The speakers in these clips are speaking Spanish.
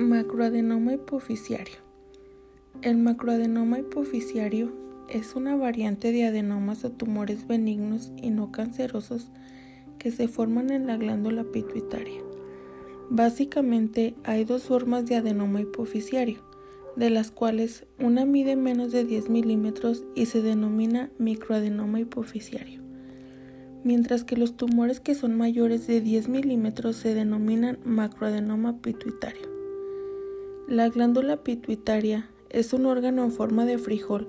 Macroadenoma hipoficiario. El macroadenoma hipoficiario es una variante de adenomas o tumores benignos y no cancerosos que se forman en la glándula pituitaria. Básicamente hay dos formas de adenoma hipoficiario, de las cuales una mide menos de 10 milímetros y se denomina microadenoma hipoficiario, mientras que los tumores que son mayores de 10 milímetros se denominan macroadenoma pituitario. La glándula pituitaria es un órgano en forma de frijol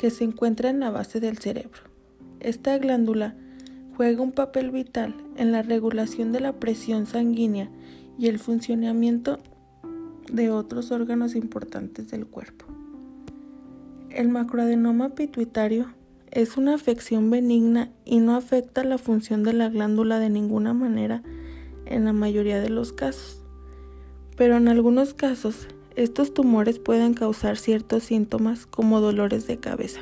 que se encuentra en la base del cerebro. Esta glándula juega un papel vital en la regulación de la presión sanguínea y el funcionamiento de otros órganos importantes del cuerpo. El macroadenoma pituitario es una afección benigna y no afecta la función de la glándula de ninguna manera en la mayoría de los casos. Pero en algunos casos estos tumores pueden causar ciertos síntomas como dolores de cabeza.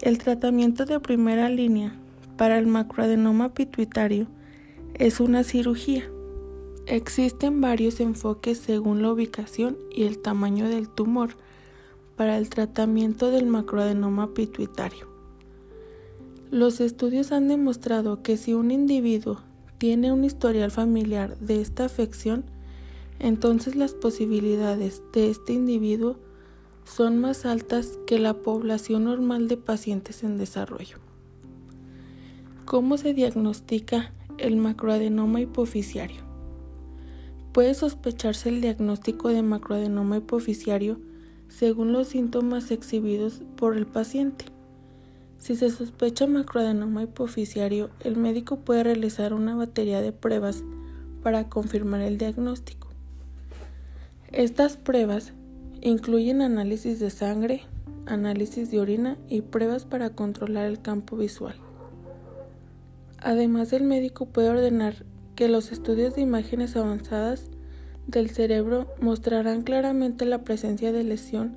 El tratamiento de primera línea para el macroadenoma pituitario es una cirugía. Existen varios enfoques según la ubicación y el tamaño del tumor para el tratamiento del macroadenoma pituitario. Los estudios han demostrado que si un individuo tiene un historial familiar de esta afección, entonces las posibilidades de este individuo son más altas que la población normal de pacientes en desarrollo. ¿Cómo se diagnostica el macroadenoma hipoficiario? Puede sospecharse el diagnóstico de macroadenoma hipoficiario según los síntomas exhibidos por el paciente. Si se sospecha macroadenoma hipoficiario, el médico puede realizar una batería de pruebas para confirmar el diagnóstico. Estas pruebas incluyen análisis de sangre, análisis de orina y pruebas para controlar el campo visual. Además, el médico puede ordenar que los estudios de imágenes avanzadas del cerebro mostrarán claramente la presencia de lesión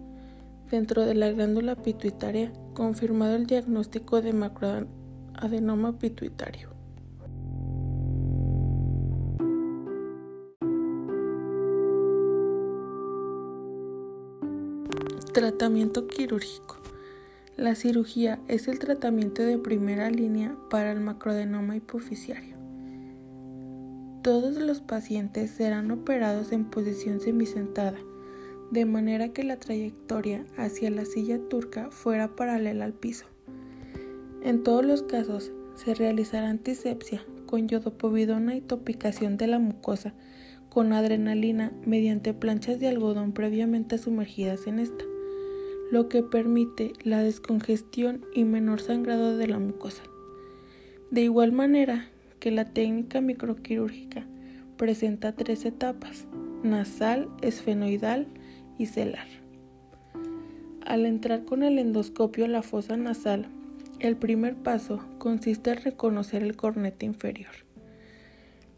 dentro de la glándula pituitaria, confirmado el diagnóstico de macroadenoma pituitario. Tratamiento quirúrgico. La cirugía es el tratamiento de primera línea para el macroadenoma hipoficiario. Todos los pacientes serán operados en posición semisentada, de manera que la trayectoria hacia la silla turca fuera paralela al piso. En todos los casos se realizará antisepsia con yodopovidona y topicación de la mucosa con adrenalina mediante planchas de algodón previamente sumergidas en esta lo que permite la descongestión y menor sangrado de la mucosa. De igual manera que la técnica microquirúrgica presenta tres etapas, nasal, esfenoidal y celar. Al entrar con el endoscopio a la fosa nasal, el primer paso consiste en reconocer el cornete inferior.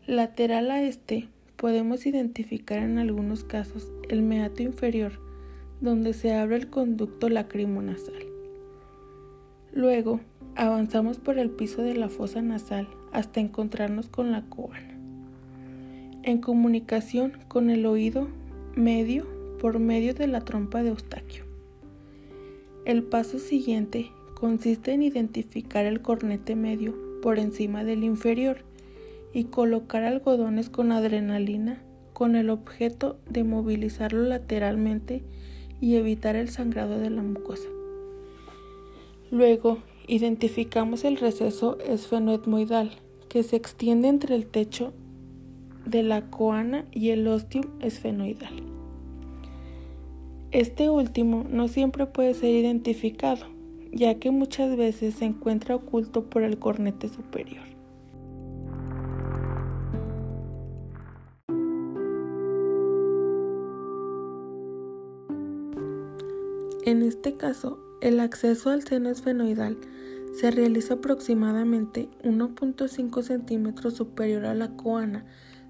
Lateral a este, podemos identificar en algunos casos el meato inferior donde se abre el conducto lacrimonasal. Luego, avanzamos por el piso de la fosa nasal hasta encontrarnos con la coana. En comunicación con el oído medio por medio de la trompa de Eustaquio. El paso siguiente consiste en identificar el cornete medio por encima del inferior y colocar algodones con adrenalina con el objeto de movilizarlo lateralmente y evitar el sangrado de la mucosa. Luego, identificamos el receso esfenoetmoidal que se extiende entre el techo de la coana y el ostium esfenoidal. Este último no siempre puede ser identificado, ya que muchas veces se encuentra oculto por el cornete superior. En este caso, el acceso al seno esfenoidal se realiza aproximadamente 1.5 centímetros superior a la coana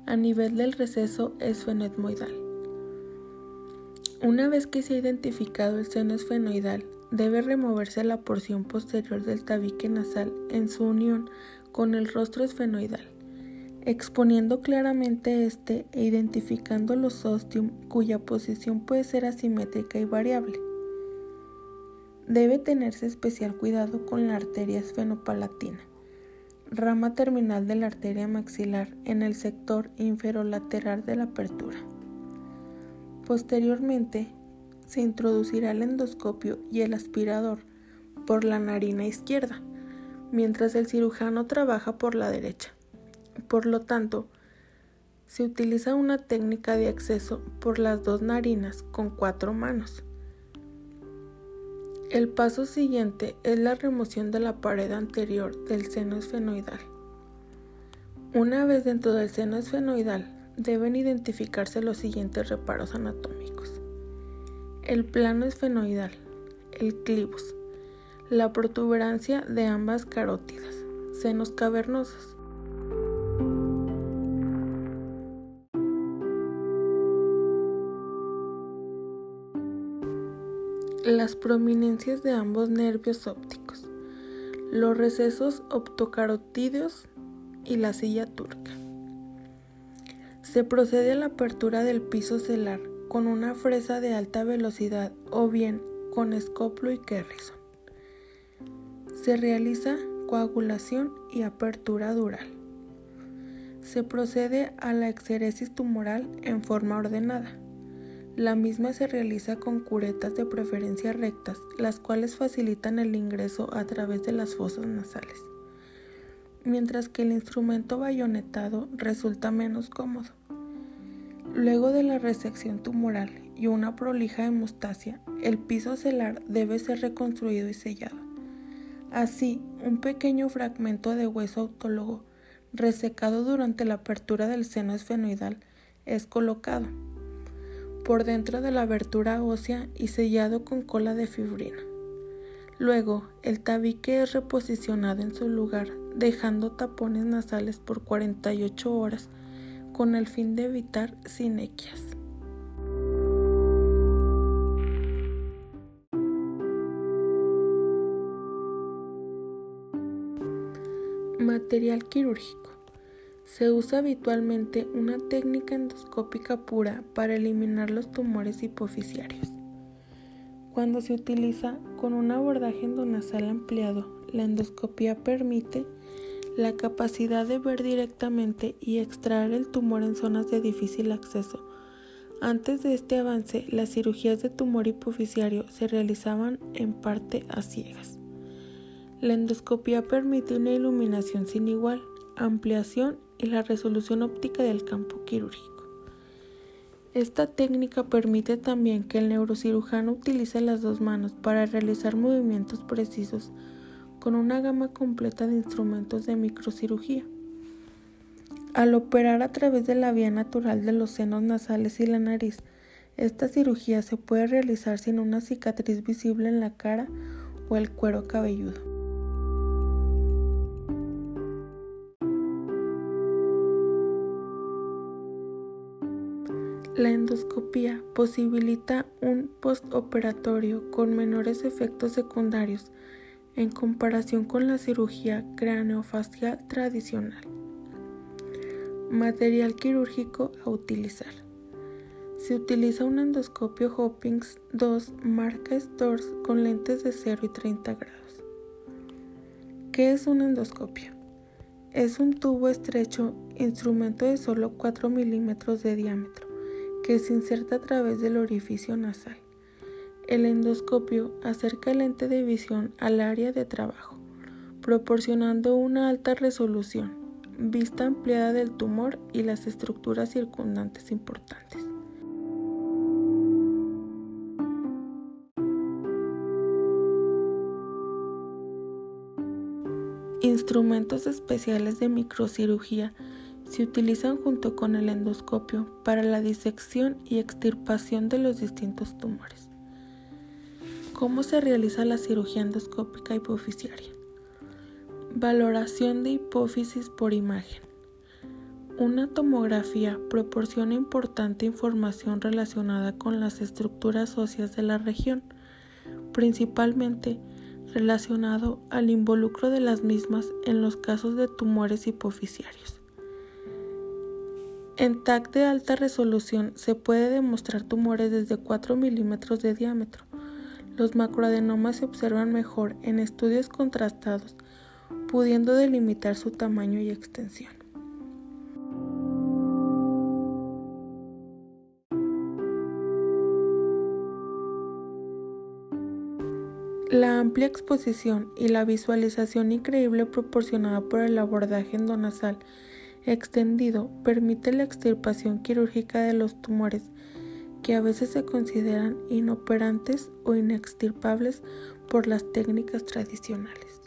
a nivel del receso esfenoetmoidal. Una vez que se ha identificado el seno esfenoidal, debe removerse la porción posterior del tabique nasal en su unión con el rostro esfenoidal. exponiendo claramente este e identificando los ostium cuya posición puede ser asimétrica y variable. Debe tenerse especial cuidado con la arteria esfenopalatina, rama terminal de la arteria maxilar en el sector inferolateral de la apertura. Posteriormente, se introducirá el endoscopio y el aspirador por la narina izquierda, mientras el cirujano trabaja por la derecha. Por lo tanto, se utiliza una técnica de acceso por las dos narinas con cuatro manos. El paso siguiente es la remoción de la pared anterior del seno esfenoidal. Una vez dentro del seno esfenoidal, deben identificarse los siguientes reparos anatómicos. El plano esfenoidal, el clivus, la protuberancia de ambas carótidas, senos cavernosos, las prominencias de ambos nervios ópticos, los recesos optocarotídeos y la silla turca. Se procede a la apertura del piso celar con una fresa de alta velocidad o bien con escoplo y Kerrison. Se realiza coagulación y apertura dural. Se procede a la exeresis tumoral en forma ordenada. La misma se realiza con curetas de preferencia rectas, las cuales facilitan el ingreso a través de las fosas nasales, mientras que el instrumento bayonetado resulta menos cómodo. Luego de la resección tumoral y una prolija hemostasia, el piso celar debe ser reconstruido y sellado. Así, un pequeño fragmento de hueso autólogo resecado durante la apertura del seno esfenoidal es colocado por dentro de la abertura ósea y sellado con cola de fibrina. Luego, el tabique es reposicionado en su lugar, dejando tapones nasales por 48 horas con el fin de evitar sinequias. Material quirúrgico. Se usa habitualmente una técnica endoscópica pura para eliminar los tumores hipoficiarios. Cuando se utiliza con un abordaje endonasal ampliado, la endoscopia permite la capacidad de ver directamente y extraer el tumor en zonas de difícil acceso. Antes de este avance, las cirugías de tumor hipoficiario se realizaban en parte a ciegas. La endoscopia permite una iluminación sin igual, ampliación y la resolución óptica del campo quirúrgico. Esta técnica permite también que el neurocirujano utilice las dos manos para realizar movimientos precisos con una gama completa de instrumentos de microcirugía. Al operar a través de la vía natural de los senos nasales y la nariz, esta cirugía se puede realizar sin una cicatriz visible en la cara o el cuero cabelludo. La endoscopía posibilita un postoperatorio con menores efectos secundarios en comparación con la cirugía craneofacial tradicional. Material quirúrgico a utilizar. Se utiliza un endoscopio Hopkins 2 marca Stores con lentes de 0 y 30 grados. ¿Qué es un endoscopio? Es un tubo estrecho, instrumento de solo 4 milímetros de diámetro que se inserta a través del orificio nasal. El endoscopio acerca el lente de visión al área de trabajo, proporcionando una alta resolución, vista ampliada del tumor y las estructuras circundantes importantes. Instrumentos especiales de microcirugía se utilizan junto con el endoscopio para la disección y extirpación de los distintos tumores. ¿Cómo se realiza la cirugía endoscópica hipoficiaria? Valoración de hipófisis por imagen. Una tomografía proporciona importante información relacionada con las estructuras óseas de la región, principalmente relacionado al involucro de las mismas en los casos de tumores hipoficiarios. En TAC de alta resolución se puede demostrar tumores desde 4 milímetros de diámetro. Los macroadenomas se observan mejor en estudios contrastados, pudiendo delimitar su tamaño y extensión. La amplia exposición y la visualización increíble proporcionada por el abordaje endonasal extendido permite la extirpación quirúrgica de los tumores que a veces se consideran inoperantes o inextirpables por las técnicas tradicionales.